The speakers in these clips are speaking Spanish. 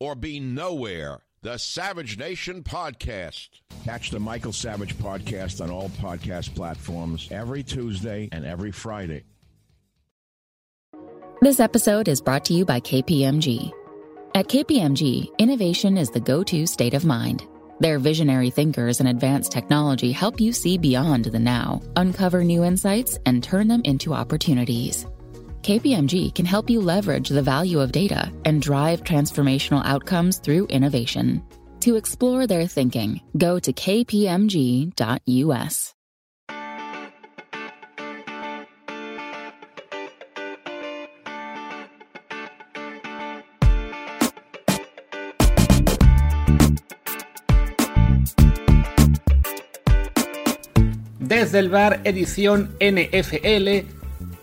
or be nowhere. The Savage Nation Podcast. Catch the Michael Savage Podcast on all podcast platforms every Tuesday and every Friday. This episode is brought to you by KPMG. At KPMG, innovation is the go to state of mind. Their visionary thinkers and advanced technology help you see beyond the now, uncover new insights, and turn them into opportunities. KPMG can help you leverage the value of data and drive transformational outcomes through innovation. To explore their thinking, go to kpmg.us. Desde el bar edición NFL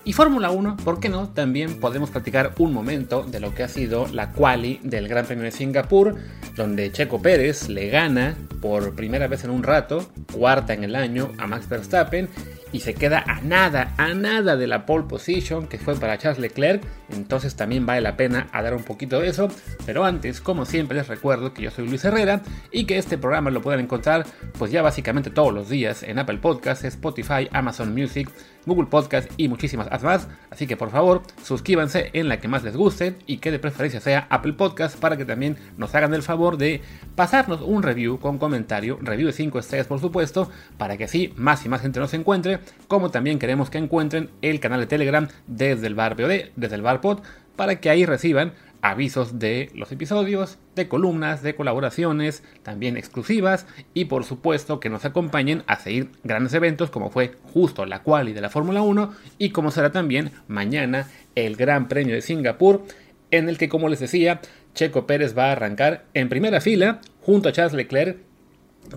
y Fórmula 1, ¿por qué no? También podemos platicar un momento de lo que ha sido la quali del Gran Premio de Singapur, donde Checo Pérez le gana por primera vez en un rato, cuarta en el año, a Max Verstappen y se queda a nada, a nada de la pole position que fue para Charles Leclerc, entonces también vale la pena dar un poquito de eso, pero antes, como siempre les recuerdo que yo soy Luis Herrera y que este programa lo pueden encontrar pues ya básicamente todos los días en Apple Podcasts, Spotify, Amazon Music, Google Podcast y muchísimas más, así que por favor suscríbanse en la que más les guste y que de preferencia sea Apple Podcast para que también nos hagan el favor de pasarnos un review con comentario, review de 5 estrellas por supuesto, para que así más y más gente nos encuentre como también queremos que encuentren el canal de Telegram desde el bar POD, desde el bar pod, para que ahí reciban avisos de los episodios, de columnas, de colaboraciones, también exclusivas y por supuesto que nos acompañen a seguir grandes eventos como fue justo la quali de la Fórmula 1 y como será también mañana el Gran Premio de Singapur en el que como les decía Checo Pérez va a arrancar en primera fila junto a Charles Leclerc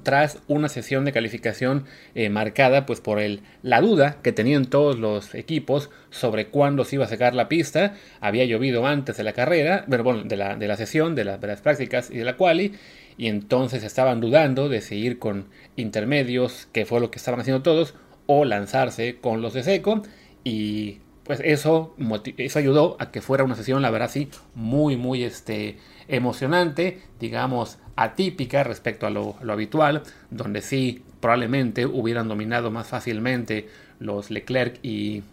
tras una sesión de calificación eh, marcada pues por el, la duda que tenían todos los equipos sobre cuándo se iba a sacar la pista. Había llovido antes de la carrera, bueno, de, la, de la sesión, de, de, las prácticas y de la quali, y entonces estaban dudando de seguir con intermedios, que fue lo que estaban haciendo todos, o lanzarse con los de seco, y pues eso, eso ayudó a que fuera una sesión, la verdad, sí, muy, muy este, emocionante, digamos, atípica respecto a lo, habitual, donde sí probablemente hubieran dominado más fácilmente los Leclerc y,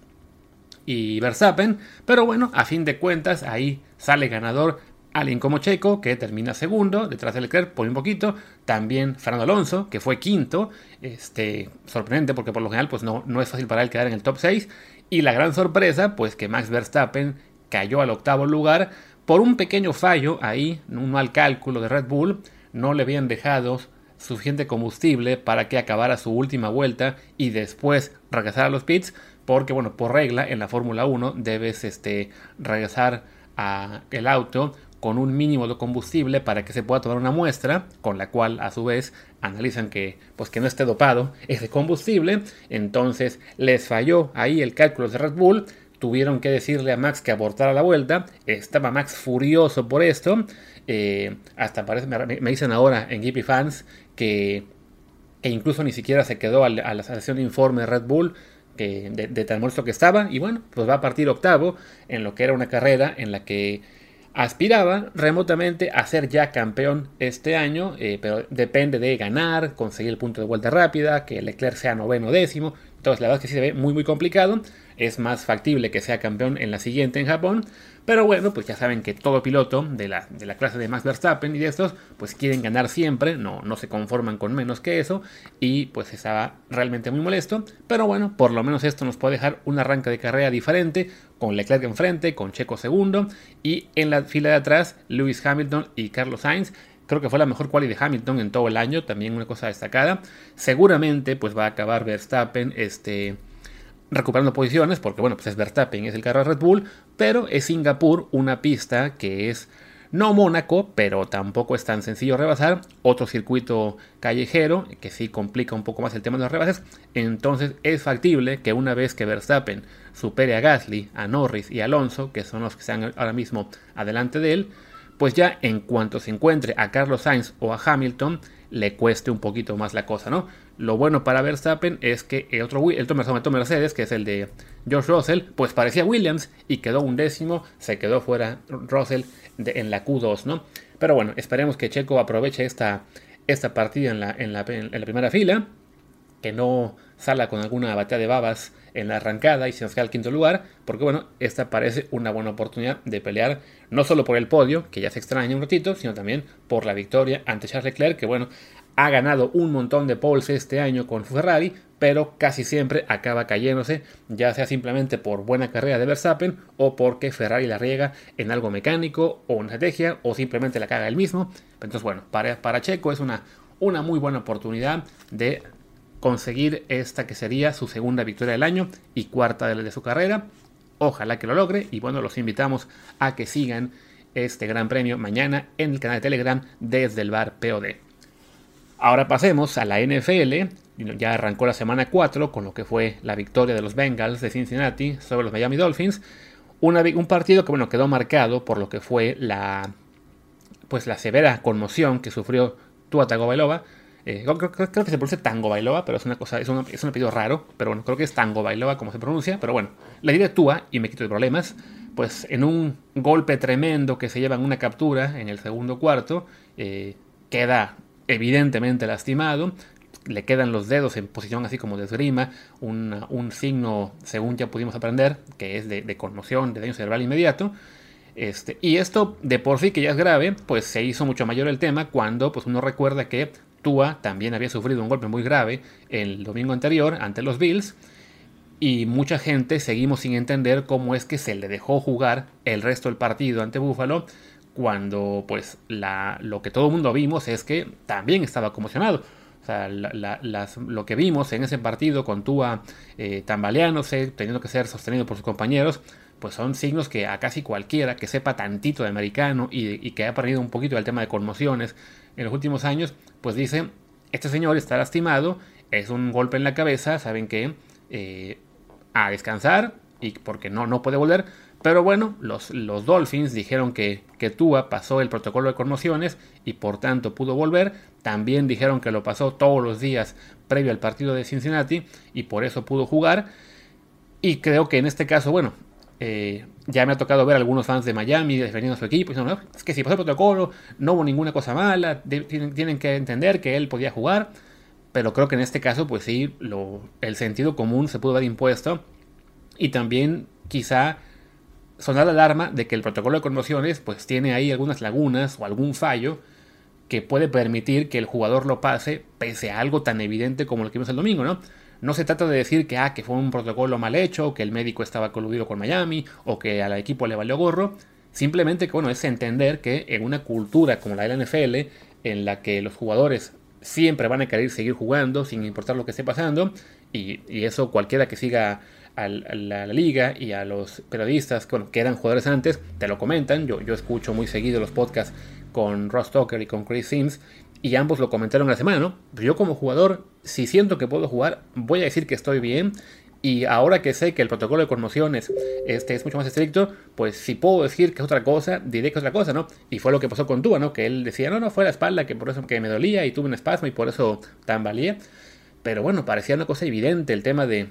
y Verstappen, pero bueno, a fin de cuentas ahí sale ganador alguien como Checo, que termina segundo, detrás de Leclerc por un poquito, también Fernando Alonso, que fue quinto, este, sorprendente porque por lo general pues no, no es fácil para él quedar en el top 6, y la gran sorpresa pues que Max Verstappen cayó al octavo lugar, por un pequeño fallo ahí, un mal cálculo de Red Bull, no le habían dejado suficiente combustible para que acabara su última vuelta y después regresar a los pits, porque bueno, por regla en la Fórmula 1 debes este, regresar a el auto con un mínimo de combustible para que se pueda tomar una muestra, con la cual a su vez analizan que pues que no esté dopado ese combustible, entonces les falló ahí el cálculo de Red Bull, tuvieron que decirle a Max que abortara la vuelta. Estaba Max furioso por esto. Eh, hasta parece, me, dicen ahora en GP Fans que que incluso ni siquiera se quedó a la, sesión de informe de Red Bull, que, de, tan muerto que estaba, y bueno, pues va a partir octavo en lo que era una carrera en la que aspiraba remotamente a ser ya campeón este año, eh, pero depende de ganar, conseguir el punto de vuelta rápida, que Leclerc sea noveno décimo, entonces la verdad es que sí se ve muy muy complicado, es más factible que sea campeón en la siguiente en Japón, pero bueno, pues ya saben que todo piloto de la, de la clase de Max Verstappen y de estos, pues quieren ganar siempre, no, no se conforman con menos que eso, y pues estaba realmente muy molesto. Pero bueno, por lo menos esto nos puede dejar un arranque de carrera diferente, con Leclerc enfrente, con Checo segundo, y en la fila de atrás, Lewis Hamilton y Carlos Sainz. Creo que fue la mejor quali de Hamilton en todo el año, también una cosa destacada. Seguramente pues va a acabar Verstappen este recuperando posiciones, porque bueno, pues es Verstappen, es el carro de Red Bull, pero es Singapur una pista que es no Mónaco, pero tampoco es tan sencillo rebasar, otro circuito callejero que sí complica un poco más el tema de los rebases, entonces es factible que una vez que Verstappen supere a Gasly, a Norris y a Alonso, que son los que están ahora mismo adelante de él, pues ya en cuanto se encuentre a Carlos Sainz o a Hamilton, le cueste un poquito más la cosa, ¿no? Lo bueno para Verstappen es que el otro, el otro Mercedes, que es el de George Russell, pues parecía Williams y quedó un décimo, se quedó fuera Russell en la Q2, ¿no? Pero bueno, esperemos que Checo aproveche esta, esta partida en la, en, la, primera fila, que no salga con alguna batalla de babas en la arrancada y se nos queda al quinto lugar, porque bueno, esta parece una buena oportunidad de pelear no solo por el podio, que ya se extraña un ratito, sino también por la victoria ante Charles Leclerc, que bueno, ha ganado un montón de poles este año con Ferrari, pero casi siempre acaba cayéndose, ya sea simplemente por buena carrera de Verstappen o porque Ferrari la riega en algo mecánico o una estrategia o simplemente la caga él mismo. Entonces, bueno, para, para Checo es una, una muy buena oportunidad de conseguir esta que sería su segunda victoria del año y cuarta de, de su carrera. Ojalá que lo logre y bueno, los invitamos a que sigan este gran premio mañana en el canal de Telegram desde el bar POD. Ahora pasemos a la NFL. Ya arrancó la semana 4 con lo que fue la victoria de los Bengals de Cincinnati sobre los Miami Dolphins. un partido que bueno, quedó marcado por lo que fue la, pues, la severa conmoción que sufrió Tua Tagovailoa. Eh, creo, que se pronuncia Tango Bailoa, pero es una cosa, es un, es un apellido raro, pero bueno, creo que es Tango Bailoa como se pronuncia, pero bueno, le diré Tua y me quito de problemas, pues en un golpe tremendo que se lleva en una captura en el segundo cuarto, eh, queda evidentemente lastimado, le quedan los dedos en posición así como de esgrima, un, signo, según ya pudimos aprender, que es de, conmoción, de daño cerebral inmediato. Este, y esto de por sí que ya es grave, pues se hizo mucho mayor el tema cuando pues uno recuerda que Tua también había sufrido un golpe muy grave el domingo anterior ante los Bills y mucha gente seguimos sin entender cómo es que se le dejó jugar el resto del partido ante Buffalo cuando pues la, lo que todo el mundo vimos es que también estaba conmocionado. O sea, lo que vimos en ese partido con Tua eh, tambaleándose, teniendo que ser sostenido por sus compañeros, pues son signos que a casi cualquiera que sepa tantito de americano y, que ha perdido un poquito el tema de conmociones en los últimos años, pues dice, este señor está lastimado, es un golpe en la cabeza, saben que eh, a descansar y porque no, no puede volver, pero bueno, los, los Dolphins dijeron que, que, Tua pasó el protocolo de conmociones y por tanto pudo volver. También dijeron que lo pasó todos los días previo al partido de Cincinnati y por eso pudo jugar. Y creo que en este caso, bueno, eh, ya me ha tocado ver a algunos fans de Miami defendiendo a su equipo. Diciendo, no, es que si pasó el protocolo, no hubo ninguna cosa mala, tienen, que entender que él podía jugar. Pero creo que en este caso, pues sí, lo, el sentido común se pudo ver impuesto. Y también quizá sonar la alarma de que el protocolo de conmociones pues tiene ahí algunas lagunas o algún fallo que puede permitir que el jugador lo pase pese a algo tan evidente como lo que vimos el domingo, ¿no? No se trata de decir que, ah, que fue un protocolo mal hecho, que el médico estaba coludido con Miami, o que al equipo le valió gorro. Simplemente que, bueno, es entender que en una cultura como la de la NFL, en la que los jugadores siempre van a querer seguir jugando sin importar lo que esté pasando, y, y eso cualquiera que siga a la, liga y a los periodistas que eran jugadores antes, te lo comentan. Yo, yo escucho muy seguido los podcasts con Ross Tucker y con Chris Sims y ambos lo comentaron la semana, ¿no? yo como jugador, si siento que puedo jugar, voy a decir que estoy bien Y ahora que sé que el protocolo de conmociones este, es mucho más estricto, pues si puedo decir que es otra cosa, diré que es otra cosa, ¿no? Y fue lo que pasó con Tua, ¿no? Que él decía, no, no, fue la espalda, que por eso que me dolía y tuve un espasmo y por eso tambalía. Pero bueno, parecía una cosa evidente el tema de,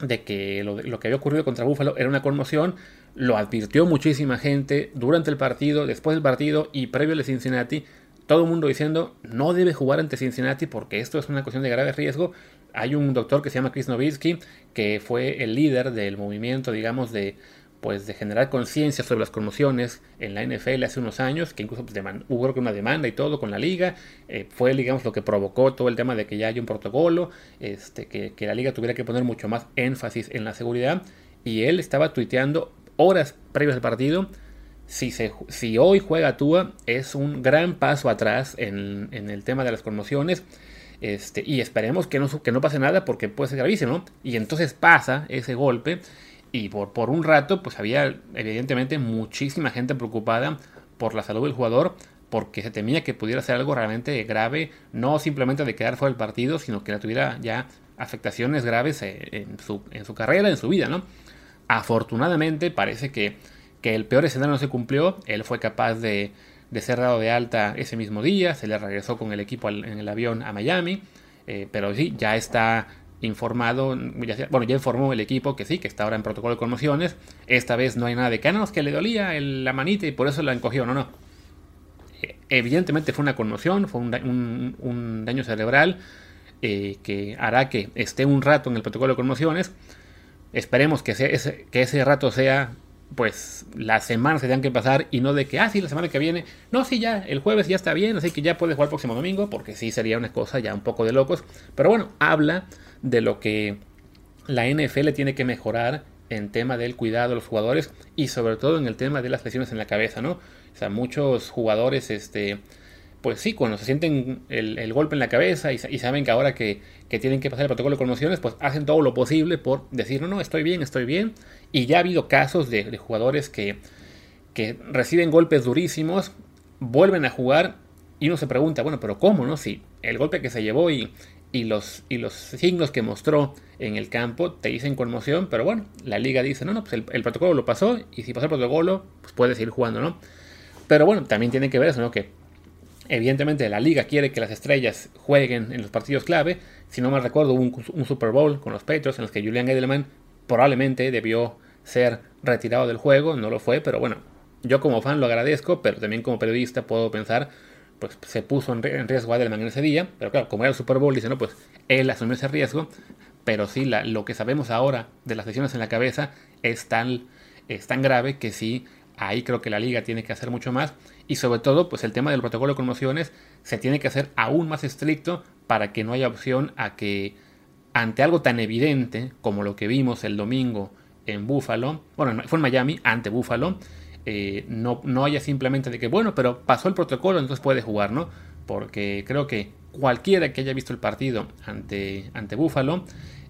de que lo, lo, que había ocurrido contra Buffalo era una conmoción. Lo advirtió muchísima gente durante el partido, después del partido y previo al de Cincinnati. Todo el mundo diciendo no debe jugar ante Cincinnati porque esto es una cuestión de grave riesgo. Hay un doctor que se llama Chris Nowitzki que fue el líder del movimiento, digamos, de pues de generar conciencia sobre las conmociones en la NFL hace unos años, que incluso pues, hubo una demanda y todo con la liga, eh, fue digamos lo que provocó todo el tema de que ya hay un protocolo, este, que, que, la liga tuviera que poner mucho más énfasis en la seguridad, y él estaba tuiteando horas previas al partido, si, se, si hoy juega Tua es un gran paso atrás en, en el tema de las conmociones, este, y esperemos que no, que no pase nada porque puede ser gravísimo, y entonces pasa ese golpe, y por, por un rato, pues había evidentemente muchísima gente preocupada por la salud del jugador, porque se temía que pudiera ser algo realmente grave, no simplemente de quedar fuera del partido, sino que la tuviera ya afectaciones graves eh, en su, en su carrera, en su vida, ¿no? Afortunadamente parece que, que el peor escenario no se cumplió, él fue capaz de, de, ser dado de alta ese mismo día, se le regresó con el equipo en el avión a Miami, eh, pero sí, ya está informado, bueno, ya informó el equipo que sí, que está ahora en protocolo de conmociones. Esta vez no hay nada de que, que le dolía la manita y por eso la encogió. No, no. Eh, evidentemente fue una conmoción, fue un, daño cerebral eh, que hará que esté un rato en el protocolo de conmociones. Esperemos que, ese, que ese rato sea pues las semanas que tengan que pasar y no de que, ah, sí, la semana que viene, no, sí, ya, el jueves ya está bien, así que ya puede jugar el próximo domingo, porque sí sería una cosa ya un poco de locos. Pero bueno, habla de lo que la NFL tiene que mejorar en tema del cuidado de los jugadores y sobre todo en el tema de las lesiones en la cabeza, ¿no? O sea, muchos jugadores, este, pues sí, cuando se sienten el, el golpe en la cabeza y, saben que ahora que, que, tienen que pasar el protocolo de conmociones, pues hacen todo lo posible por decir, no, no, estoy bien, estoy bien. Y ya ha habido casos de, jugadores que, que reciben golpes durísimos, vuelven a jugar y uno se pregunta, bueno, pero ¿cómo, no? Si el golpe que se llevó y, y los, y los signos que mostró en el campo te dicen conmoción, pero bueno, la liga dice, no, no, pues el, el protocolo lo pasó y si pasó el protocolo, pues puedes ir jugando, ¿no? Pero bueno, también tiene que ver eso, ¿no? Que evidentemente la liga quiere que las estrellas jueguen en los partidos clave. Si no me recuerdo, hubo un, Super Bowl con los Patriots en los que Julian Edelman probablemente debió ser retirado del juego, no lo fue, pero bueno, yo como fan lo agradezco, pero también como periodista puedo pensar, pues se puso en, riesgo Edelman en ese día, pero claro, como era el Super Bowl, dice, no, pues él asumió ese riesgo, pero sí, lo que sabemos ahora de las lesiones en la cabeza es tan, es tan grave que sí, ahí creo que la liga tiene que hacer mucho más, y sobre todo, pues el tema del protocolo de conmociones se tiene que hacer aún más estricto para que no haya opción a que ante algo tan evidente como lo que vimos el domingo en Buffalo, bueno, fue en Miami, ante Buffalo, eh, no, no haya simplemente de que, bueno, pero pasó el protocolo, entonces puede jugar, ¿no? Porque creo que cualquiera que haya visto el partido ante, ante Buffalo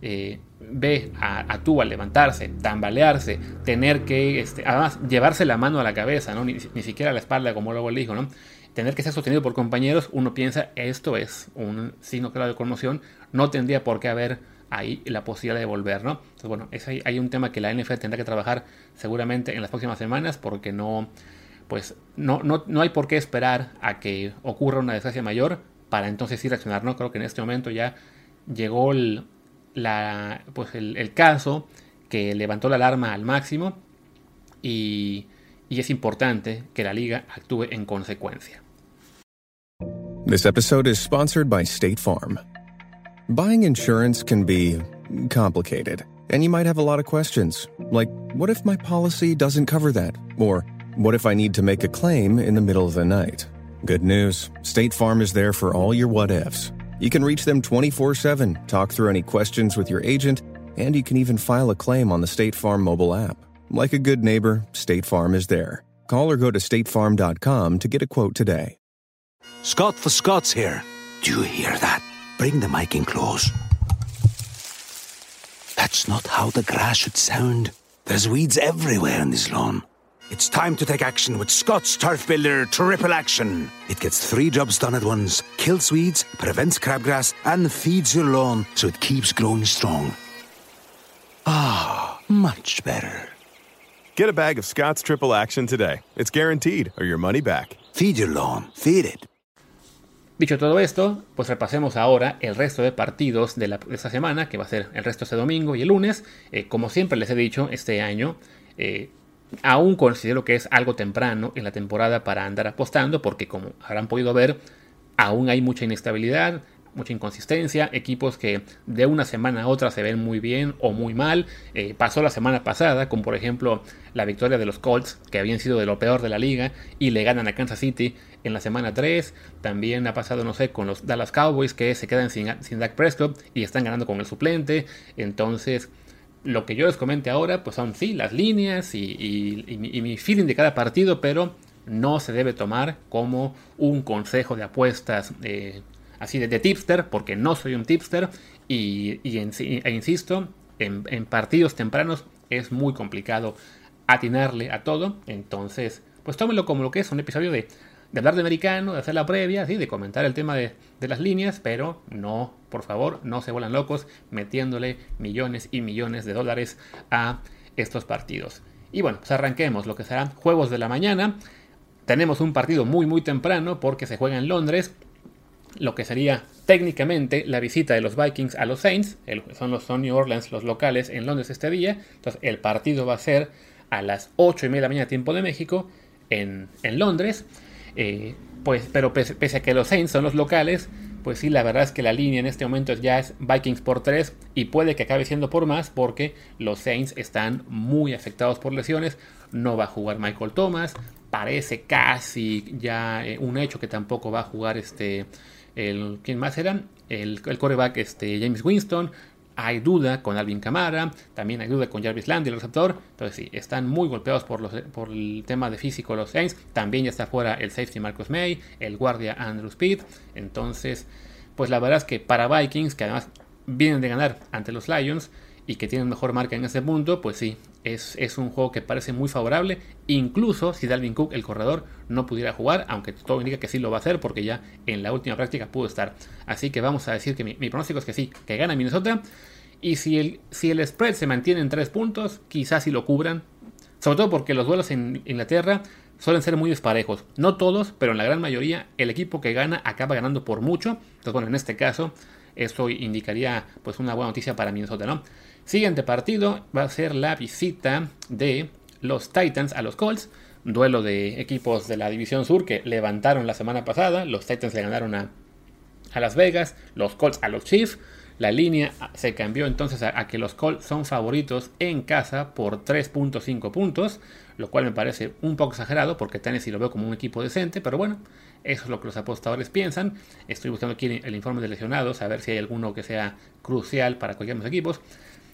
eh, ve a, a Tua levantarse, tambalearse, tener que, este, además, llevarse la mano a la cabeza, ¿no? Ni, siquiera a la espalda, como luego él dijo, ¿no? Tener que ser sostenido por compañeros, uno piensa, esto es un signo claro de conmoción, no tendría por qué haber ahí la posibilidad de volver, ¿no? Entonces, bueno, es hay un tema que la NFL tendrá que trabajar seguramente en las próximas semanas porque no, pues, no, no, no hay por qué esperar a que ocurra una desgracia mayor para entonces sí reaccionar, ¿no? Creo que en este momento ya llegó el, la, pues el, caso que levantó la alarma al máximo y, y es importante que la liga actúe en consecuencia. This episode is sponsored by State Farm. Buying insurance can be complicated, and you might have a lot of questions, like what if my policy doesn't cover that? Or what if I need to make a claim in the middle of the night? Good news State Farm is there for all your what ifs. You can reach them 24 7, talk through any questions with your agent, and you can even file a claim on the State Farm mobile app. Like a good neighbor, State Farm is there. Call or go to statefarm.com to get a quote today. Scott for Scott's here. Do you hear that? Bring the mic in close. That's not how the grass should sound. There's weeds everywhere in this lawn. It's time to take action with Scott's Turf Builder Triple Action. It gets three jobs done at once kills weeds, prevents crabgrass, and feeds your lawn so it keeps growing strong. Ah, much better. Get a bag of Scott's Triple Action today. It's guaranteed, or your money back. Feed your lawn, feed it. Dicho todo esto, pues repasemos ahora el resto de partidos de, la, de esta semana, que va a ser el resto este domingo y el lunes. Eh, como siempre les he dicho, este año eh, aún considero que es algo temprano en la temporada para andar apostando, porque como habrán podido ver, aún hay mucha inestabilidad, mucha inconsistencia, equipos que de una semana a otra se ven muy bien o muy mal. Eh, pasó la semana pasada, como por ejemplo la victoria de los Colts, que habían sido de lo peor de la liga, y le ganan a Kansas City en la semana 3. También ha pasado, no sé, con los Dallas Cowboys, que se quedan sin Dak Prescott y están ganando con el suplente. Entonces, lo que yo les comente ahora, pues son sí, las líneas y, mi, feeling de cada partido, pero no se debe tomar como un consejo de apuestas eh, así de, tipster, porque no soy un tipster. Y, e insisto, en, en, partidos tempranos es muy complicado atinarle a todo, entonces pues tómenlo como lo que es un episodio de, de hablar de americano, de hacer la previa, así, de comentar el tema de, de, las líneas, pero no, por favor, no se vuelan locos metiéndole millones y millones de dólares a estos partidos. Y bueno, pues arranquemos lo que serán juegos de la mañana. Tenemos un partido muy muy temprano porque se juega en Londres lo que sería técnicamente la visita de los Vikings a los Saints, son los son New Orleans los locales en Londres este día, entonces el partido va a ser a las 8 y media de la mañana tiempo de México en, en Londres, eh, pues, pero pese, a que los Saints son los locales, pues sí, la verdad es que la línea en este momento ya es Vikings por 3 y puede que acabe siendo por más porque los Saints están muy afectados por lesiones, no va a jugar Michael Thomas, parece casi ya eh, un hecho que tampoco va a jugar este el, ¿quién más era? El, el coreback este, James Winston. Hay duda con Alvin Kamara, también hay duda con Jarvis Landry, el receptor. Entonces sí, están muy golpeados por, los, por el tema de físico los Saints. También ya está fuera el safety Marcus May, el guardia Andrew Speed. Entonces, pues la verdad es que para Vikings, que además vienen de ganar ante los Lions y que tienen mejor marca en ese punto, pues sí, es, es, un juego que parece muy favorable, incluso si Dalvin Cook, el corredor, no pudiera jugar, aunque todo indica que sí lo va a hacer porque ya en la última práctica pudo estar. Así que vamos a decir que mi, pronóstico es que sí, que gana Minnesota. Y si el, si el spread se mantiene en 3 puntos, quizás sí lo cubran. Sobre todo porque los duelos en Inglaterra suelen ser muy desparejos. No todos, pero en la gran mayoría el equipo que gana acaba ganando por mucho. Entonces, bueno, en este caso, eso indicaría pues una buena noticia para Minnesota, ¿no? Siguiente partido va a ser la visita de los Titans a los Colts. Duelo de equipos de la División Sur que levantaron la semana pasada. Los Titans le ganaron a, a Las Vegas, los Colts a los Chiefs. La línea se cambió entonces a, que los Colts son favoritos en casa por 3.5 puntos, lo cual me parece un poco exagerado porque Tennessee lo veo como un equipo decente, pero bueno, eso es lo que los apostadores piensan. Estoy buscando aquí el informe de lesionados, a ver si hay alguno que sea crucial para cualquiera de los equipos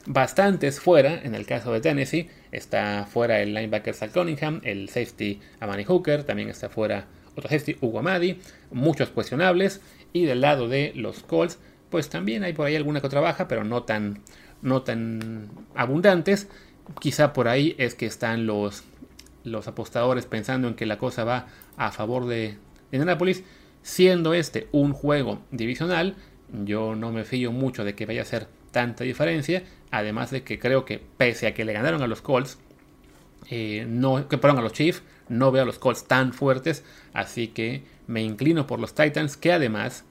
bastantes fuera, en el caso de Tennessee, está fuera el linebacker Sal Cunningham, el safety Amani Hooker, también está fuera otro safety Hugo Amadi, muchos cuestionables, y del lado de los Colts, pues también hay por ahí alguna que otra baja, pero no tan, no tan abundantes. Quizá por ahí es que están los, los apostadores pensando en que la cosa va a favor de, de Indianapolis, siendo este un juego divisional, yo no me fío mucho de que vaya a ser tanta diferencia, Además de que creo que pese a que le ganaron a los Colts, eh, no, que perdón, a los Chiefs, no veo a los Colts tan fuertes. Así que me inclino por los Titans, que además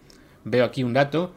veo aquí un dato.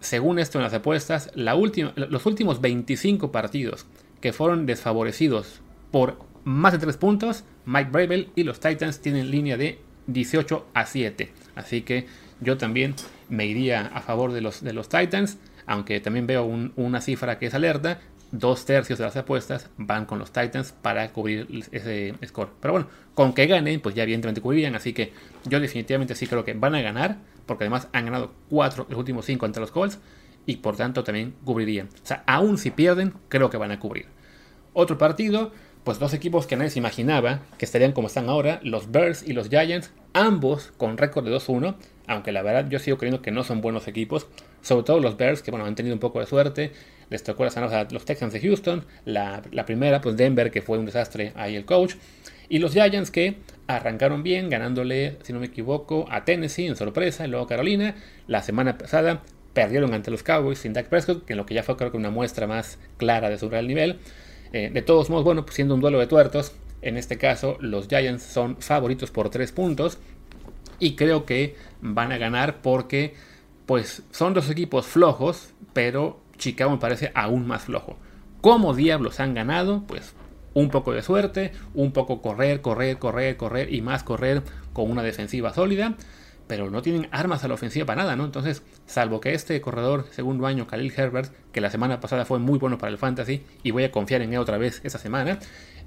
Según esto en las apuestas, los últimos 25 partidos que fueron desfavorecidos por más de 3 puntos, Mike Bravel y los Titans tienen línea de 18 a 7. Así que yo también me iría a favor de los, de los Titans aunque también veo un, una cifra que es alerta, dos tercios de las apuestas van con los Titans para cubrir ese score. Pero bueno, con que ganen, pues ya evidentemente cubrirían, así que yo definitivamente sí creo que van a ganar, porque además han ganado cuatro los últimos cinco ante los Colts, y por tanto también cubrirían. O sea, aún si pierden, creo que van a cubrir. Otro partido, pues dos equipos que nadie se imaginaba que estarían como están ahora, los Bears y los Giants, ambos con récord de 2-1, aunque la verdad yo sigo creyendo que no son buenos equipos, sobre todo los Bears, que bueno, han tenido un poco de suerte, les tocó las a los Texans de Houston, la, la, primera, pues Denver, que fue un desastre ahí el coach, y los Giants que arrancaron bien, ganándole, si no me equivoco, a Tennessee en sorpresa, y luego Carolina, la semana pasada perdieron ante los Cowboys sin Dak Prescott, que en lo que ya fue creo que una muestra más clara de su real nivel, Eh, de todos modos, bueno, pues siendo un duelo de tuertos, en este caso los Giants son favoritos por 3 puntos. Y creo que van a ganar porque pues son dos equipos flojos, pero Chicago me parece aún más flojo. ¿Cómo diablos han ganado? Pues un poco de suerte, un poco correr, correr, correr, correr y más correr con una defensiva sólida, pero no tienen armas a la ofensiva para nada, ¿no? Entonces, salvo que este corredor segundo año, Khalil Herbert, que la semana pasada fue muy bueno para el fantasy y voy a confiar en él otra vez esta semana,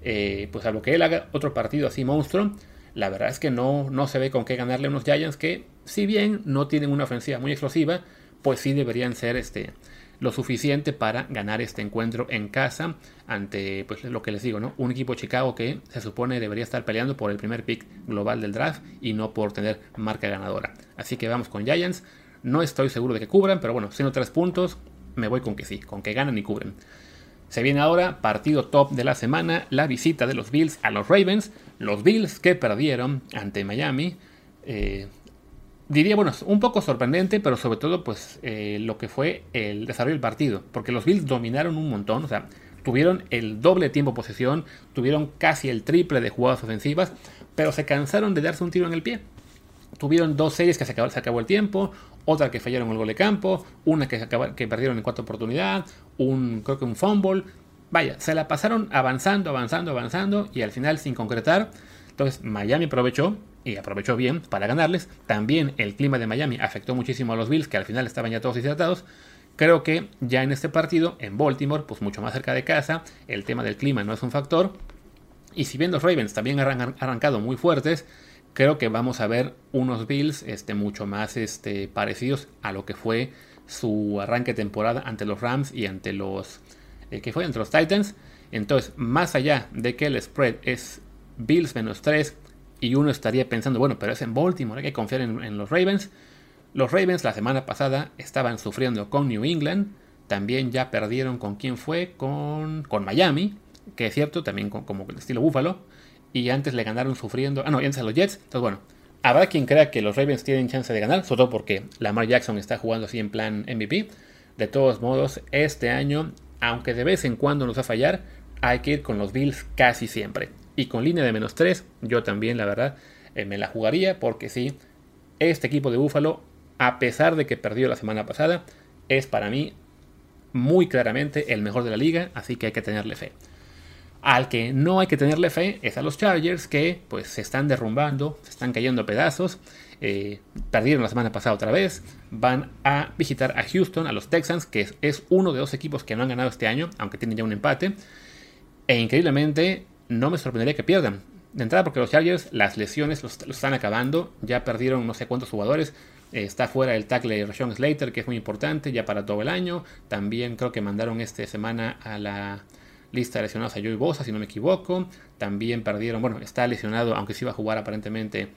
eh, pues salvo que él haga otro partido así monstruo, la verdad es que no, no se ve con qué ganarle a unos Giants que, si bien no tienen una ofensiva muy explosiva, pues sí deberían ser este, lo suficiente para ganar este encuentro en casa ante pues lo que les digo, ¿no? Un equipo Chicago que se supone debería estar peleando por el primer pick global del draft y no por tener marca ganadora. Así que vamos con Giants. No estoy seguro de que cubran, pero bueno, siendo tres puntos, me voy con que sí, con que ganan y cubren. Se viene ahora partido top de la semana, la visita de los Bills a los Ravens. Los Bills que perdieron ante Miami. Eh, diría, bueno, un poco sorprendente, pero sobre todo, pues, eh, lo que fue el desarrollo del partido. Porque los Bills dominaron un montón, o sea, tuvieron el doble tiempo de posesión, tuvieron casi el triple de jugadas ofensivas, pero se cansaron de darse un tiro en el pie. Tuvieron dos series que se acabó, se acabó el tiempo, otra que fallaron el gol de campo, una que, que perdieron en cuarta oportunidad, un, creo que un fumble. Vaya, se la pasaron avanzando, avanzando, avanzando y al final sin concretar. Entonces Miami aprovechó y aprovechó bien para ganarles. También el clima de Miami afectó muchísimo a los Bills, que al final estaban ya todos deshidratados. Creo que ya en este partido, en Baltimore, pues mucho más cerca de casa, el tema del clima no es un factor. Y si bien los Ravens también han arrancado muy fuertes, creo que vamos a ver unos Bills este, mucho más este, parecidos a lo que fue su arranque de temporada ante los Rams y ante los eh, que fue los Titans. Entonces, más allá de que el spread es Bills menos 3, y uno estaría pensando, bueno, pero es en Baltimore, hay que confiar en, los Ravens. Los Ravens la semana pasada estaban sufriendo con New England, también ya perdieron con quién fue, con, con Miami, que es cierto, también como el estilo Buffalo, y antes le ganaron sufriendo, ah no, antes a los Jets, entonces bueno, habrá quien crea que los Ravens tienen chance de ganar, sobre todo porque Lamar Jackson está jugando así en plan MVP. De todos modos, este año, aunque de vez en cuando nos va a fallar, hay que ir con los Bills casi siempre. Y con línea de menos 3, yo también, la verdad, eh, me la jugaría porque sí, este equipo de Búfalo, a pesar de que perdió la semana pasada, es para mí muy claramente el mejor de la liga, así que hay que tenerle fe. Al que no hay que tenerle fe es a los Chargers que pues se están derrumbando, se están cayendo a pedazos, eh, perdieron la semana pasada otra vez, van a visitar a Houston, a los Texans, que es, uno de dos equipos que no han ganado este año, aunque tienen ya un empate, e increíblemente no me sorprendería que pierdan. De entrada porque los Chargers las lesiones los, están acabando, ya perdieron no sé cuántos jugadores, eh, está fuera el tackle de Rashawn Slater que es muy importante ya para todo el año, también creo que mandaron esta semana a la lista de lesionados a Joey Bosa si no me equivoco, también perdieron, bueno está lesionado aunque sí iba a jugar aparentemente,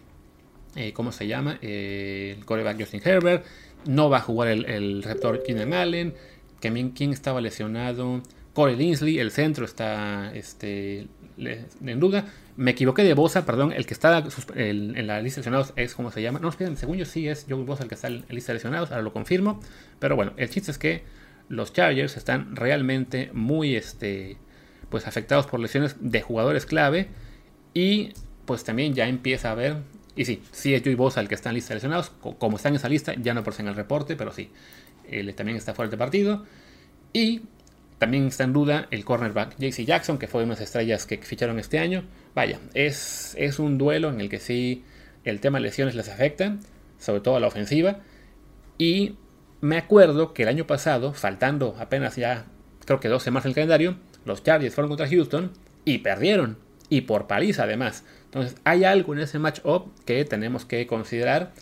eh, ¿cómo se llama? Eh, el coreback Justin Herbert, no va a jugar el, el receptor Keenan Allen, también quién estaba lesionado, Corey Linsley, el centro está este, en duda. Me equivoqué de Bosa, perdón, el que está en la lista de lesionados es como se llama. No, esperen, según yo sí es Joey Bosa el que está en la lista de lesionados, ahora lo confirmo. Pero bueno, el chiste es que los Chargers están realmente muy este, pues afectados por lesiones de jugadores clave. Y pues también ya empieza a haber. Y sí, sí es Joey Bosa el que está en lista de lesionados. Como está en esa lista, ya no por en el reporte, pero sí. Él también está fuera de partido. Y también está en duda el cornerback JC Jackson, que fue de las estrellas que ficharon este año. Vaya, es, es un duelo en el que sí el tema de lesiones les afecta, sobre todo a la ofensiva. Y me acuerdo que el año pasado, faltando apenas ya creo que dos semanas el calendario, los Chargers fueron contra Houston y perdieron. Y por paliza además. Entonces hay algo en ese match-up que tenemos que considerar.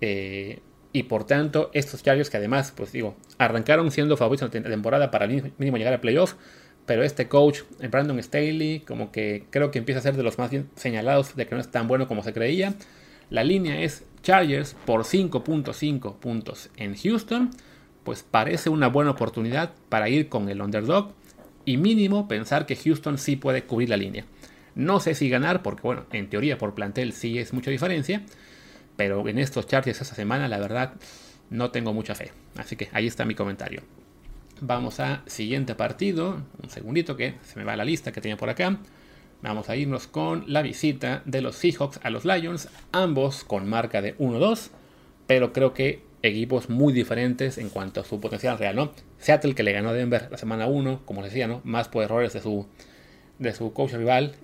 Eh, y por tanto, estos Chargers que además, pues digo, arrancaron siendo favoritos en la temporada para mínimo llegar a playoff. Pero este coach, eh, Brandon Staley, como que creo que empieza a ser de los más bien señalados de que no es tan bueno como se creía. La línea es Chargers por 5.5 puntos en Houston. Pues parece una buena oportunidad para ir con el underdog y mínimo pensar que Houston sí puede cubrir la línea. No sé si ganar, porque bueno, en teoría por plantel sí es mucha diferencia, pero en estos Chargers esta semana, la verdad, no tengo mucha fe. Así que ahí está mi comentario. Vamos a siguiente partido. Un segundito que se me va la lista que tenía por acá. Vamos a irnos con la visita de los Seahawks a los Lions, ambos con marca de 1-2, pero creo que equipos muy diferentes en cuanto a su potencial real, ¿no? Seattle que le ganó a Denver la semana 1, como les decía, ¿no? Más por errores de su, de su coach rival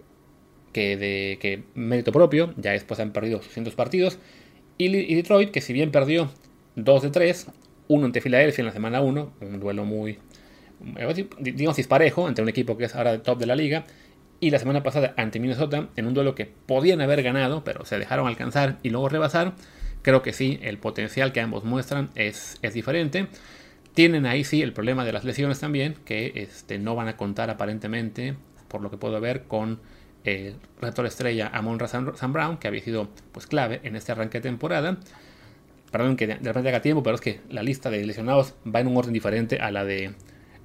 que de que mérito propio, ya después han perdido 200 partidos. Y, Detroit, que si bien perdió 2 de 3, uno ante Filadelfia en la semana 1, un duelo muy, digamos, disparejo entre un equipo que es ahora top de la liga, y la semana pasada ante Minnesota en un duelo que podían haber ganado, pero se dejaron alcanzar y luego rebasar. Creo que sí, el potencial que ambos muestran es, es diferente. Tienen ahí sí el problema de las lesiones también, que este, no van a contar aparentemente, por lo que puedo ver, con el reactor estrella Amon Sam Brown, que había sido pues, clave en este arranque de temporada. Perdón que de repente haga tiempo, pero es que la lista de lesionados va en un orden diferente a la de,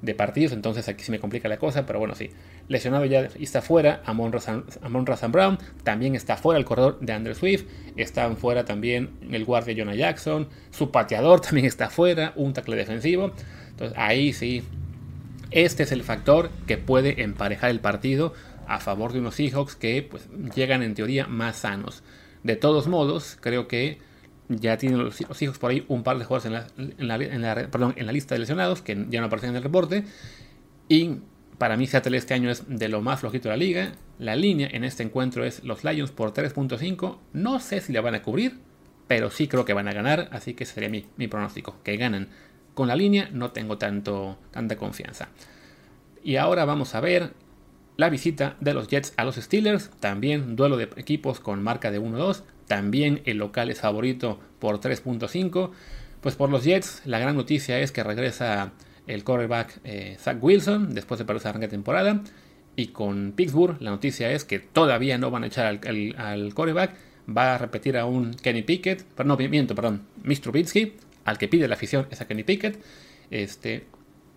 de partidos, entonces aquí sí me complica la cosa, pero bueno, sí. Lesionado ya está fuera Amon Razan Brown, también está fuera el corredor de Andrew Swift, están fuera también el guardia Jonah Jackson, su pateador también está fuera, un tackle defensivo. Entonces ahí sí, este es el factor que puede emparejar el partido a favor de unos Seahawks que pues, llegan en teoría más sanos. De todos modos, creo que ya tienen los, hijos por ahí un par de jugadores en la, lista de lesionados que ya no aparecen en el reporte. Y para mí Seattle este año es de lo más flojito de la liga. La línea en este encuentro es los Lions por 3.5. No sé si la van a cubrir, pero sí creo que van a ganar. Así que sería mi, mi pronóstico, que ganan. Con la línea no tengo tanto, tanta confianza. Y ahora vamos a ver la visita de los Jets a los Steelers. También duelo de equipos con marca de 1-2. También el local es favorito por 3.5. Pues por los Jets, la gran noticia es que regresa el quarterback eh, Zach Wilson después de perder arranque de temporada. Y con Pittsburgh, la noticia es que todavía no van a echar al, al, quarterback. Va a repetir a un Kenny Pickett, pero no, miento, perdón, Mr. Trubisky, al que pide la afición es a Kenny Pickett. Este,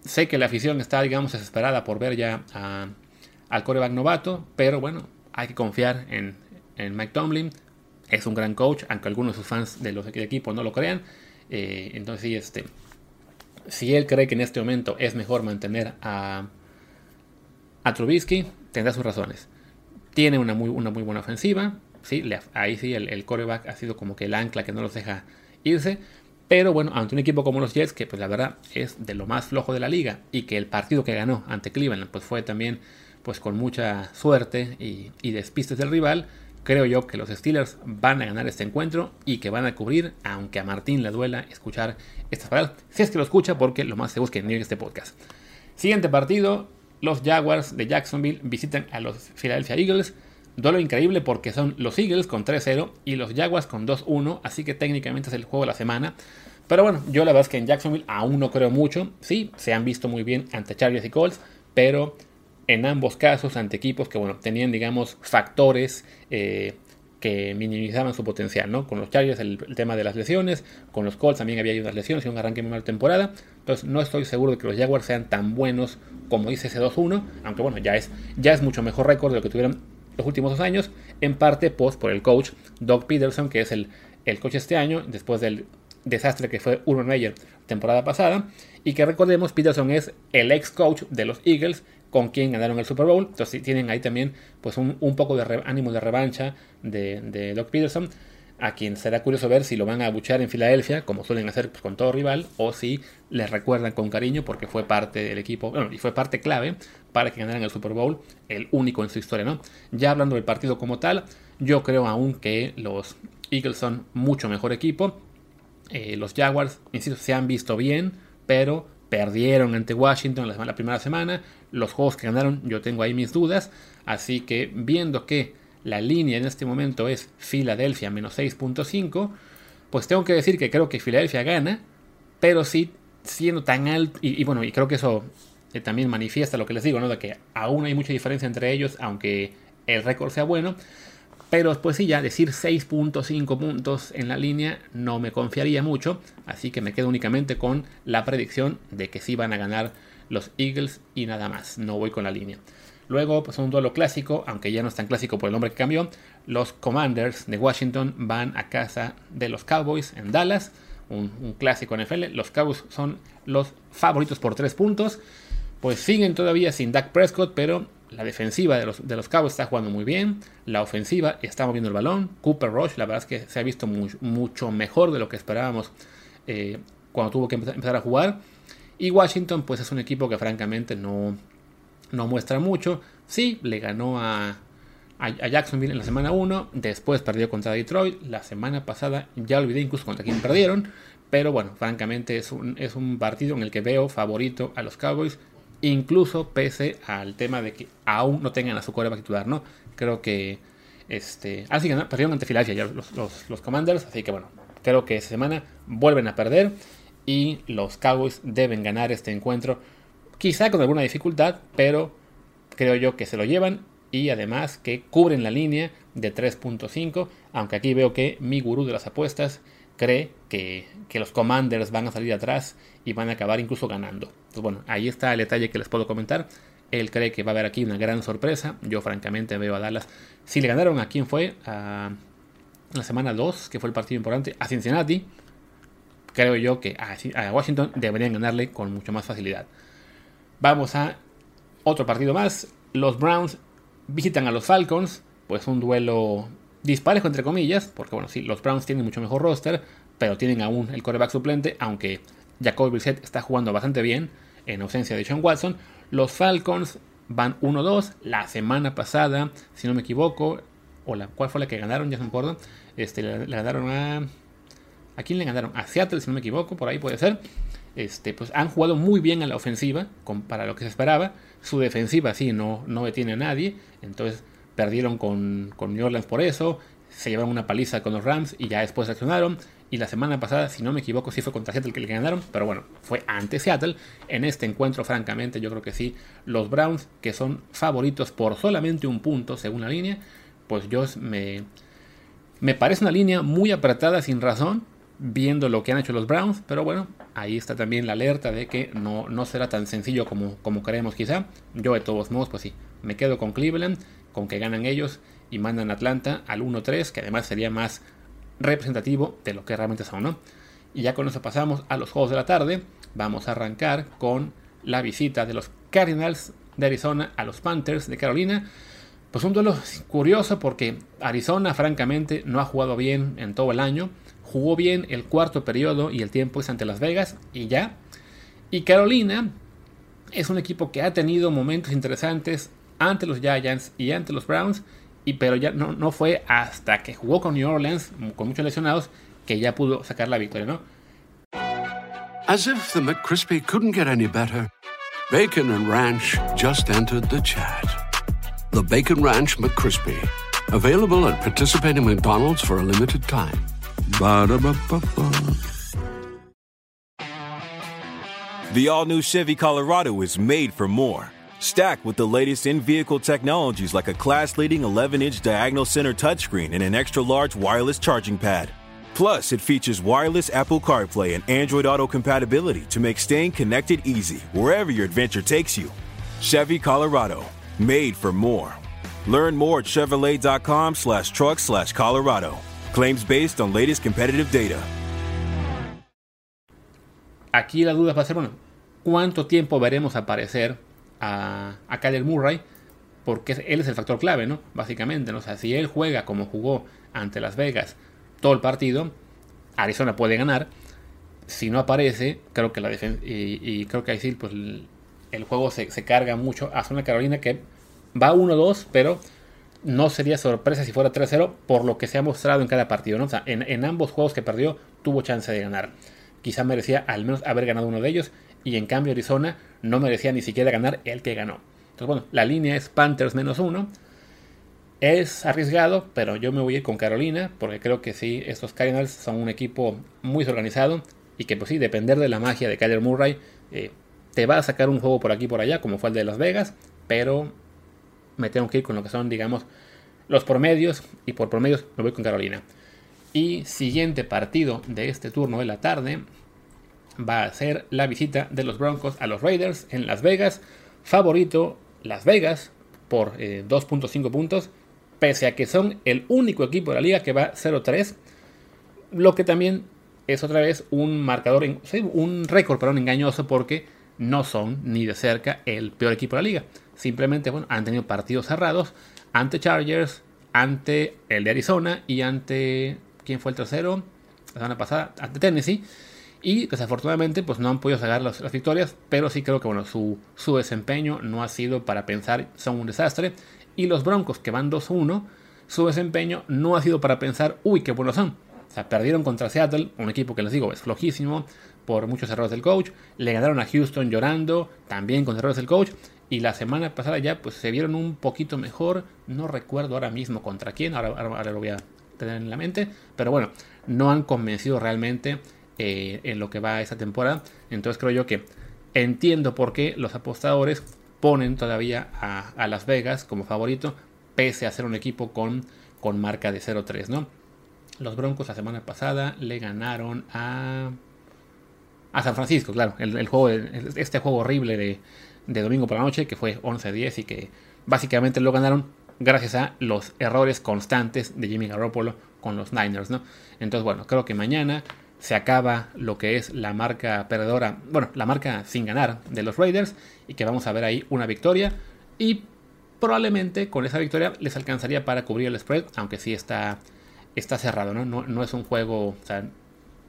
sé que la afición está, digamos, desesperada por ver ya al quarterback novato, pero bueno, hay que confiar en, en Mike Tomlin es un gran coach, aunque algunos de sus fans de los equipos no lo crean. Eh, entonces, sí, este, si él cree que en este momento es mejor mantener a, a Trubisky, tendrá sus razones. Tiene una muy, una muy buena ofensiva. ¿sí? ahí sí, el, coreback ha sido como que el ancla que no los deja irse. Pero bueno, ante un equipo como los Jets, que pues la verdad es de lo más flojo de la liga, y que el partido que ganó ante Cleveland pues fue también pues con mucha suerte y, y despistes del rival, Creo yo que los Steelers van a ganar este encuentro y que van a cubrir, aunque a Martín le duela escuchar estas palabras. Si es que lo escucha, porque lo más seguro es que no este podcast. Siguiente partido: los Jaguars de Jacksonville visitan a los Philadelphia Eagles. Duelo increíble porque son los Eagles con 3-0 y los Jaguars con 2-1, así que técnicamente es el juego de la semana. Pero bueno, yo la verdad es que en Jacksonville aún no creo mucho. Sí, se han visto muy bien ante Chargers y Colts, pero en ambos casos ante equipos que bueno, tenían, digamos, factores eh, que minimizaban su potencial, ¿no? Con los Chargers el, tema de las lesiones, con los Colts también había unas lesiones y un arranque muy mal temporada, entonces no estoy seguro de que los Jaguars sean tan buenos como dice ese 2-1, aunque bueno, ya es, ya es mucho mejor récord de lo que tuvieron los últimos dos años, en parte post por el coach Doug Peterson, que es el, el coach este año, después del desastre que fue Urban Meyer temporada pasada, y que recordemos, Peterson es el ex coach de los Eagles, con quien ganaron el Super Bowl. Entonces tienen ahí también pues un, poco de ánimo de revancha de, Doc Peterson, a quien será curioso ver si lo van a abuchear en Filadelfia, como suelen hacer pues, con todo rival, o si les recuerdan con cariño porque fue parte del equipo, bueno, y fue parte clave para que ganaran el Super Bowl, el único en su historia, ¿no? Ya hablando del partido como tal, yo creo aún que los Eagles son mucho mejor equipo. Eh, los Jaguars, insisto, se han visto bien, pero perdieron ante Washington la, primera semana. Los juegos que ganaron, yo tengo ahí mis dudas. Así que viendo que la línea en este momento es Filadelfia menos 6.5, pues tengo que decir que creo que Filadelfia gana, pero sí siendo tan alto, y, bueno, y creo que eso eh, también manifiesta lo que les digo, ¿no? De que aún hay mucha diferencia entre ellos, aunque el récord sea bueno. Pero después sí, ya decir 6.5 puntos en la línea no me confiaría mucho, así que me quedo únicamente con la predicción de que sí van a ganar los Eagles y nada más, no voy con la línea. Luego, pues un duelo clásico, aunque ya no es tan clásico por el nombre que cambió, los Commanders de Washington van a casa de los Cowboys en Dallas, un, clásico NFL. Los Cowboys son los favoritos por 3 puntos. Pues siguen todavía sin Dak Prescott, pero la defensiva de los, de los Cowboys está jugando muy bien. La ofensiva está moviendo el balón. Cooper Rush, la verdad es que se ha visto mucho mejor de lo que esperábamos eh, cuando tuvo que empezar a jugar. Y Washington, pues es un equipo que francamente no, no muestra mucho. Sí, le ganó a, a, Jacksonville en la semana 1, después perdió contra Detroit, la semana pasada ya olvidé incluso contra quién perdieron, pero bueno, francamente es un, es un partido en el que veo favorito a los Cowboys, incluso pese al tema de que aún no tengan a su coreback titular, ¿no? Creo que este, así que perdieron ante Filadelfia los, los, Commanders, así que bueno, creo que esta semana vuelven a perder y los Cowboys deben ganar este encuentro, quizá con alguna dificultad, pero creo yo que se lo llevan y además que cubren la línea de 3.5, aunque aquí veo que mi gurú de las apuestas cree que, los Commanders van a salir atrás y van a acabar incluso ganando. Entonces bueno, ahí está el detalle que les puedo comentar. Él cree que va a haber aquí una gran sorpresa. Yo francamente veo a Dallas. Si le ganaron a quién fue, a la semana 2, que fue el partido importante, a Cincinnati, creo yo que a Washington deberían ganarle con mucho más facilidad. Vamos a otro partido más. Los Browns visitan a los Falcons, pues un duelo disparejo entre comillas, porque bueno, sí, los Browns tienen mucho mejor roster, pero tienen aún el coreback suplente, aunque Jacoby Brissett está jugando bastante bien en ausencia de Sean Watson. Los Falcons van 1-2 la semana pasada, si no me equivoco, o la cuál fue la que ganaron, ya no me. Este, le, ganaron a ¿A quién le ganaron? A Seattle, si no me equivoco, por ahí puede ser. Este, pues han jugado muy bien a la ofensiva, para lo que se esperaba. Su defensiva sí, no, no detiene a nadie. Entonces perdieron con, con New Orleans por eso. Se llevaron una paliza con los Rams y ya después reaccionaron. Y la semana pasada, si no me equivoco, sí fue contra Seattle que le ganaron. Pero bueno, fue ante Seattle. En este encuentro, francamente, yo creo que sí. Los Browns, que son favoritos por solamente un punto según la línea, pues yo me, me parece una línea muy apretada sin razón viendo lo que han hecho los Browns, pero bueno, ahí está también la alerta de que no, no será tan sencillo como, como creemos quizá. Yo de todos modos, pues sí, me quedo con Cleveland, con que ganan ellos y mandan a Atlanta al 1-3, que además sería más representativo de lo que realmente son, ¿no? Y ya con eso pasamos a los juegos de la tarde. Vamos a arrancar con la visita de los Cardinals de Arizona a los Panthers de Carolina. Pues un duelo curioso porque Arizona francamente no ha jugado bien en todo el año jugó bien el cuarto periodo y el tiempo es ante Las Vegas y ya. Y Carolina es un equipo que ha tenido momentos interesantes ante los Giants y ante los Browns, y pero ya no, fue hasta que jugó con New Orleans, con muchos lesionados, que ya pudo sacar la victoria, ¿no? As if the McCrispy couldn't get any better, Bacon and Ranch just entered the chat. The Bacon Ranch McCrispy, available at participating McDonald's for a limited time. The all new Chevy Colorado is made for more. Stacked with the latest in vehicle technologies like a class leading 11 inch diagonal center touchscreen and an extra large wireless charging pad. Plus, it features wireless Apple CarPlay and Android Auto compatibility to make staying connected easy wherever your adventure takes you. Chevy Colorado, made for more. Learn more at Chevrolet.com slash truck slash Colorado. Claims based on latest competitive data. Aquí la duda va a ser, bueno, ¿cuánto tiempo veremos aparecer a, a Kyler Murray? Porque él es el factor clave, ¿no? Básicamente, ¿no? O si él juega como jugó ante Las Vegas todo el partido, Arizona puede ganar. Si no aparece, creo que la defensa. Y, creo que ahí pues el, juego se, se, carga mucho a Zona Carolina que va 1-2, pero no sería sorpresa si fuera 3-0 por lo que se ha mostrado en cada partido. en, ambos juegos que perdió tuvo chance de ganar. Quizá merecía al menos haber ganado uno de ellos y en cambio Arizona no merecía ni siquiera ganar el que ganó. Entonces bueno, la línea es Panthers menos uno. Es arriesgado, pero yo me voy con Carolina porque creo que sí, estos Cardinals son un equipo muy organizado y que pues sí, depender de la magia de Kyler Murray eh, te va a sacar un juego por aquí y por allá como fue el de Las Vegas, pero me tengo que ir con lo que son, digamos, los promedios. Y por promedios me voy con Carolina. Y siguiente partido de este turno de la tarde va a ser la visita de los Broncos a los Raiders en Las Vegas. Favorito Las Vegas por 2.5 eh, puntos. Pese a que son el único equipo de la liga que va 0-3. Lo que también es otra vez un marcador, un récord, perdón, engañoso porque no son ni de cerca el peor equipo de la liga. Simplemente, bueno, han tenido partidos cerrados ante Chargers, ante el de Arizona y ante, ¿quién fue el tercero? La semana pasada, ante Tennessee. Y desafortunadamente, pues no han podido sacar las, victorias, pero sí creo que, bueno, su, su desempeño no ha sido para pensar, son un desastre. Y los Broncos, que van 2-1, su desempeño no ha sido para pensar, uy, qué buenos son. O sea, perdieron contra Seattle, un equipo que les digo es flojísimo por muchos errores del coach. Le ganaron a Houston llorando, también con errores del coach. Y la semana pasada ya pues se vieron un poquito mejor. No recuerdo ahora mismo contra quién, ahora, lo voy a tener en la mente. Pero bueno, no han convencido realmente eh, en lo que va esta temporada. Entonces creo yo que entiendo por qué los apostadores ponen todavía a, a Las Vegas como favorito, pese a ser un equipo con, con marca de 0-3, ¿no? Los Broncos la semana pasada le ganaron a. A San Francisco, claro. El, juego, este juego horrible de, domingo por la noche, que fue 11-10 y que básicamente lo ganaron gracias a los errores constantes de Jimmy Garoppolo con los Niners, ¿no? Entonces, bueno, creo que mañana se acaba lo que es la marca perdedora, bueno, la marca sin ganar de los Raiders y que vamos a ver ahí una victoria y probablemente con esa victoria les alcanzaría para cubrir el spread, aunque sí está está cerrado, ¿no? No, es un juego, o sea,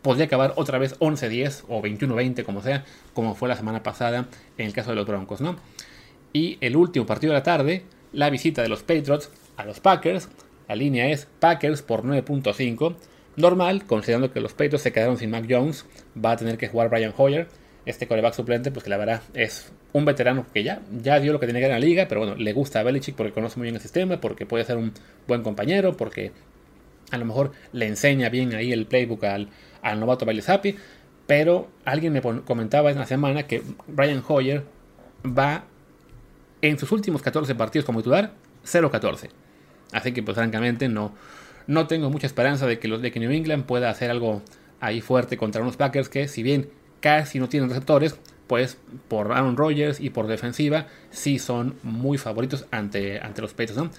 podría acabar otra vez 11-10 o 21-20, como sea, como fue la semana pasada en el caso de los Broncos, ¿no? Y el último partido de la tarde, la visita de los Patriots a los Packers. La línea es Packers por 9.5. Normal, considerando que los Patriots se quedaron sin Mac Jones, va a tener que jugar Brian Hoyer, este coreback suplente, pues que la verdad es un veterano que ya, ya dio lo que tiene que dar en la liga, pero bueno, le gusta a Belichick porque conoce muy bien el sistema, porque puede ser un buen compañero, porque a lo mejor le enseña bien ahí el playbook al, al novato Bailey Zappi, pero alguien me comentaba en la semana que Brian Hoyer va en sus últimos 14 partidos como titular 0-14. Así que pues francamente no, no tengo mucha esperanza de que los de New England pueda hacer algo ahí fuerte contra unos Packers que si bien casi no tienen receptores, pues por Aaron Rodgers y por defensiva sí son muy favoritos ante, ante los Patriots, ¿no?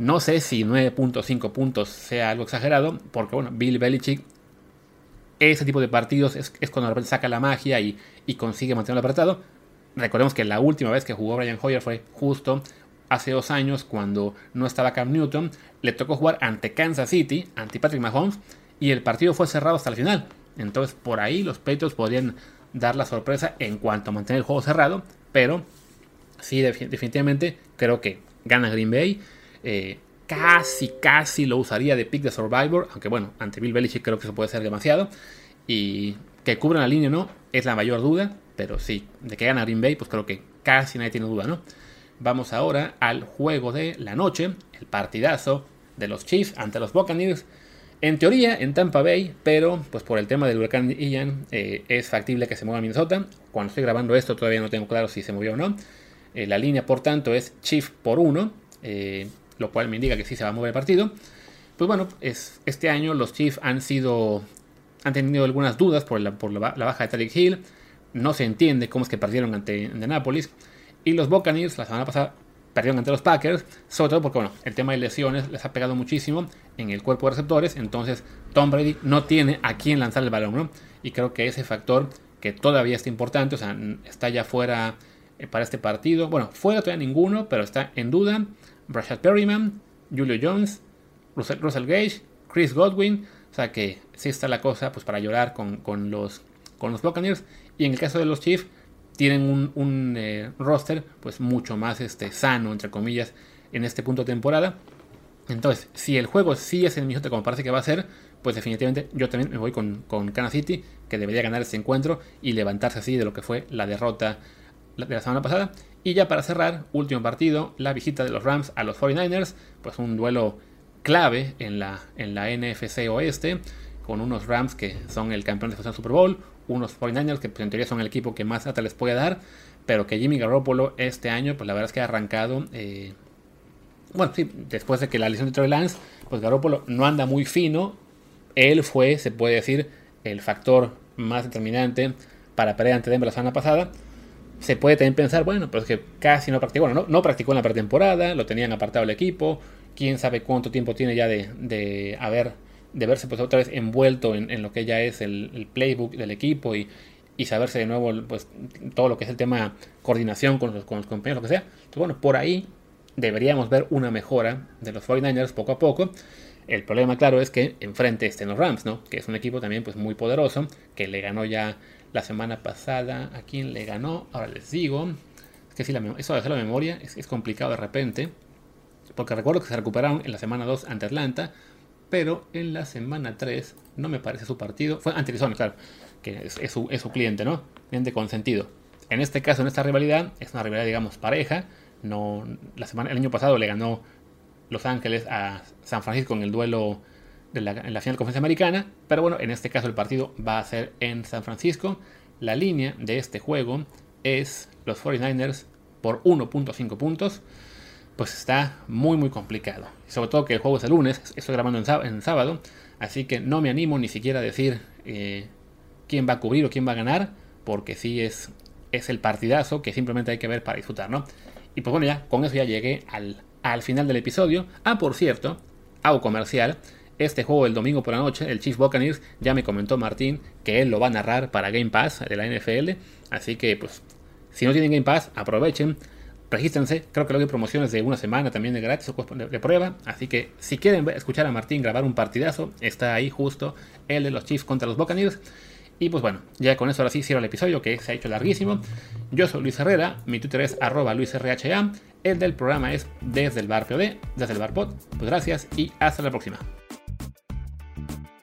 No sé si 9.5 puntos sea algo exagerado, porque bueno, Bill Belichick, ese tipo de partidos es, cuando saca la magia y, consigue mantenerlo apretado. Recordemos que la última vez que jugó Brian Hoyer fue justo hace dos años cuando no estaba Cam Newton. Le tocó jugar ante Kansas City, ante Patrick Mahomes, y el partido fue cerrado hasta el final. Entonces por ahí los Patriots podrían dar la sorpresa en cuanto a mantener el juego cerrado, pero sí, definitivamente creo que gana Green Bay. Eh, casi, casi lo usaría de pick de Survivor, aunque bueno, ante Bill Belichick creo que eso puede ser demasiado. Y que cubran la línea o no, es la mayor duda, pero sí, de que gana Green Bay, pues creo que casi nadie tiene duda, ¿no? Vamos ahora al juego de la noche, el partidazo de los Chiefs ante los Buccaneers. En teoría, en Tampa Bay, pero pues por el tema del huracán Ian, eh, es factible que se mueva a Minnesota. Cuando estoy grabando esto todavía no tengo claro si se movió o no. Eh, la línea, por tanto, es Chief por 1 lo cual me indica que sí se va a mover el partido. Pues bueno, es, este año los Chiefs han sido. han tenido algunas dudas por la, por la, baja de Tariq Hill. No se entiende cómo es que perdieron ante, Nápoles. Y los Buccaneers la semana pasada perdieron ante los Packers, sobre todo porque bueno, el tema de lesiones les ha pegado muchísimo en el cuerpo de receptores, entonces Tom Brady no tiene a quién lanzar el balón. Y creo que ese factor que todavía está importante, o sea, está ya fuera eh, para este partido, bueno, fuera todavía ninguno, pero está en duda, Rashad Perryman, Julio Jones, Russell, Gage, Chris Godwin. O sea que sí está la cosa pues, para llorar con, los, con los Buccaneers. Y en el caso de los Chiefs, tienen un, eh, roster pues mucho más este, sano, entre comillas, en este punto de temporada. Entonces, si el juego sí es el Minnesota como parece que va a ser, pues definitivamente yo también me voy con, con Kansas City, que debería ganar este encuentro y levantarse así de lo que fue la derrota de la semana pasada. Y ya para cerrar, último partido, la visita de los Rams a los 49ers, pues un duelo clave en la, en la NFC Oeste, con unos Rams que son el campeón de la Super Bowl, unos 49ers que pues, en teoría son el equipo que más hasta les puede dar, pero que Jimmy Garoppolo este año, pues la verdad es que ha arrancado, eh, bueno, sí, después de que la lesión de Trey Lance, pues Garoppolo no anda muy fino, él fue, se puede decir, el factor más determinante para pelear ante Denver la semana pasada, se puede también pensar, bueno, pues que casi no practicó, bueno, no, no practicó en la pretemporada, lo tenían apartado el equipo, quién sabe cuánto tiempo tiene ya de, haber de verse pues otra vez envuelto en, lo que ya es el, playbook del equipo y, y, saberse de nuevo pues todo lo que es el tema coordinación con los, con los compañeros, lo que sea. Entonces, bueno, por ahí deberíamos ver una mejora de los 49ers poco a poco. El problema, claro, es que enfrente estén los Rams, ¿no? Que es un equipo también pues muy poderoso, que le ganó ya la semana pasada. ¿A quién le ganó? Ahora les digo. Es que si la, eso de hacer la memoria es, es complicado de repente. Porque recuerdo que se recuperaron en la semana 2 ante Atlanta, pero en la semana 3 no me parece su partido. Fue ante Arizona, claro, que es, su, es, su, cliente, ¿no? Cliente consentido. En este caso, en esta rivalidad, es una rivalidad, digamos, pareja. No, la semana, el año pasado le ganó Los Ángeles a San Francisco en el duelo en la final de conferencia americana. Pero bueno, en este caso el partido va a ser en San Francisco. La línea de este juego es los 49ers por 1.5 puntos pues está muy muy complicado. Sobre todo que el juego es el lunes, estoy grabando en, sábado, así que no me animo ni siquiera a decir eh, quién va a cubrir o quién va a ganar, porque sí es, es el partidazo que simplemente hay que ver para disfrutar, ¿no? Y pues bueno, ya con eso ya llegué al, al final del episodio. Ah, por cierto, hago comercial. Este juego el domingo por la noche, el Chiefs Buccaneers, ya me comentó Martín que él lo va a narrar para Game Pass de la NFL. Así que, pues, si no tienen Game Pass, aprovechen regístrense, creo que luego hay promociones de una semana también de gratis o de, prueba, así que si quieren escuchar a Martín grabar un partidazo, está ahí justo el de los Chiefs contra los Buccaneers. Y pues bueno, ya con eso ahora sí cierro el episodio que se ha hecho larguísimo. Yo soy Luis Herrera, mi Twitter es arroba luisrha, el del programa es desde el bar POD, desde el bar pod. Pues gracias y hasta la próxima. you